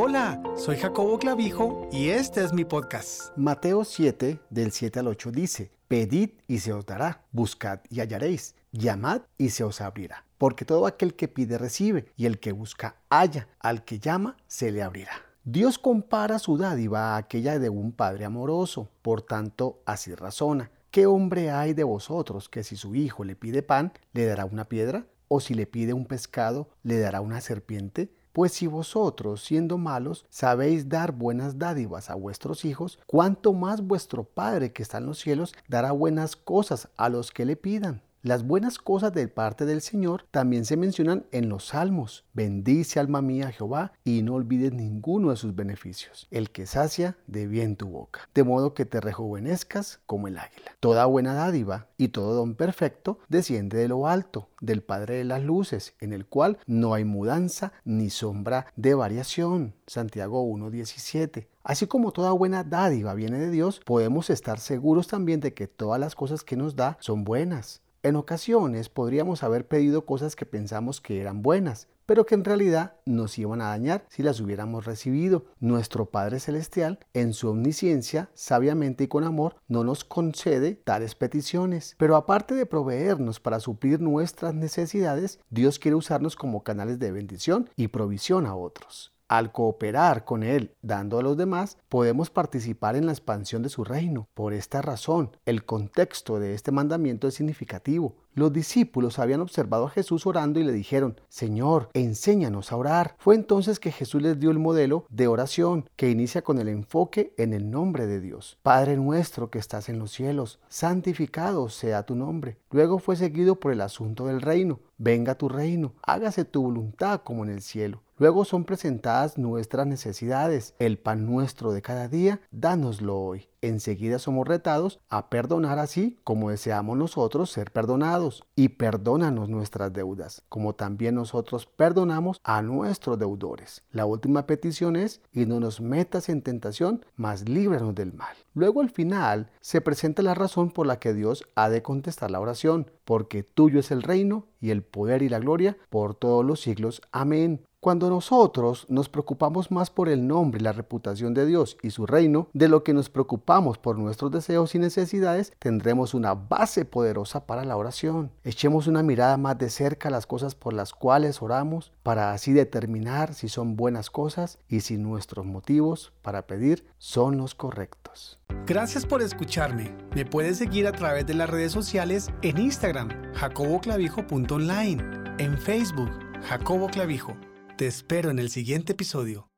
Hola, soy Jacobo Clavijo y este es mi podcast. Mateo 7, del 7 al 8 dice, Pedid y se os dará, buscad y hallaréis, llamad y se os abrirá. Porque todo aquel que pide recibe, y el que busca halla, al que llama se le abrirá. Dios compara su dádiva a aquella de un padre amoroso, por tanto así razona. ¿Qué hombre hay de vosotros que si su hijo le pide pan, le dará una piedra? ¿O si le pide un pescado, le dará una serpiente? Pues si vosotros, siendo malos, sabéis dar buenas dádivas a vuestros hijos, cuánto más vuestro Padre que está en los cielos dará buenas cosas a los que le pidan. Las buenas cosas de parte del Señor también se mencionan en los salmos. Bendice alma mía Jehová y no olvides ninguno de sus beneficios. El que sacia de bien tu boca, de modo que te rejuvenezcas como el águila. Toda buena dádiva y todo don perfecto desciende de lo alto, del Padre de las Luces, en el cual no hay mudanza ni sombra de variación. Santiago 1.17. Así como toda buena dádiva viene de Dios, podemos estar seguros también de que todas las cosas que nos da son buenas. En ocasiones podríamos haber pedido cosas que pensamos que eran buenas, pero que en realidad nos iban a dañar si las hubiéramos recibido. Nuestro Padre Celestial, en su omnisciencia, sabiamente y con amor, no nos concede tales peticiones. Pero aparte de proveernos para suplir nuestras necesidades, Dios quiere usarnos como canales de bendición y provisión a otros. Al cooperar con Él, dando a los demás, podemos participar en la expansión de su reino. Por esta razón, el contexto de este mandamiento es significativo. Los discípulos habían observado a Jesús orando y le dijeron, Señor, enséñanos a orar. Fue entonces que Jesús les dio el modelo de oración que inicia con el enfoque en el nombre de Dios. Padre nuestro que estás en los cielos, santificado sea tu nombre. Luego fue seguido por el asunto del reino. Venga tu reino, hágase tu voluntad como en el cielo. Luego son presentadas nuestras necesidades. El pan nuestro de cada día, dánoslo hoy. Enseguida somos retados a perdonar así como deseamos nosotros ser perdonados. Y perdónanos nuestras deudas, como también nosotros perdonamos a nuestros deudores. La última petición es, y no nos metas en tentación, mas líbranos del mal. Luego al final se presenta la razón por la que Dios ha de contestar la oración, porque tuyo es el reino y el poder y la gloria por todos los siglos. Amén. Cuando nosotros nos preocupamos más por el nombre y la reputación de Dios y su reino, de lo que nos preocupamos por nuestros deseos y necesidades, tendremos una base poderosa para la oración. Echemos una mirada más de cerca a las cosas por las cuales oramos, para así determinar si son buenas cosas y si nuestros motivos para pedir son los correctos. Gracias por escucharme. Me puedes seguir a través de las redes sociales en Instagram, jacoboclavijo.online, en Facebook, Jacobo Clavijo. Te espero en el siguiente episodio.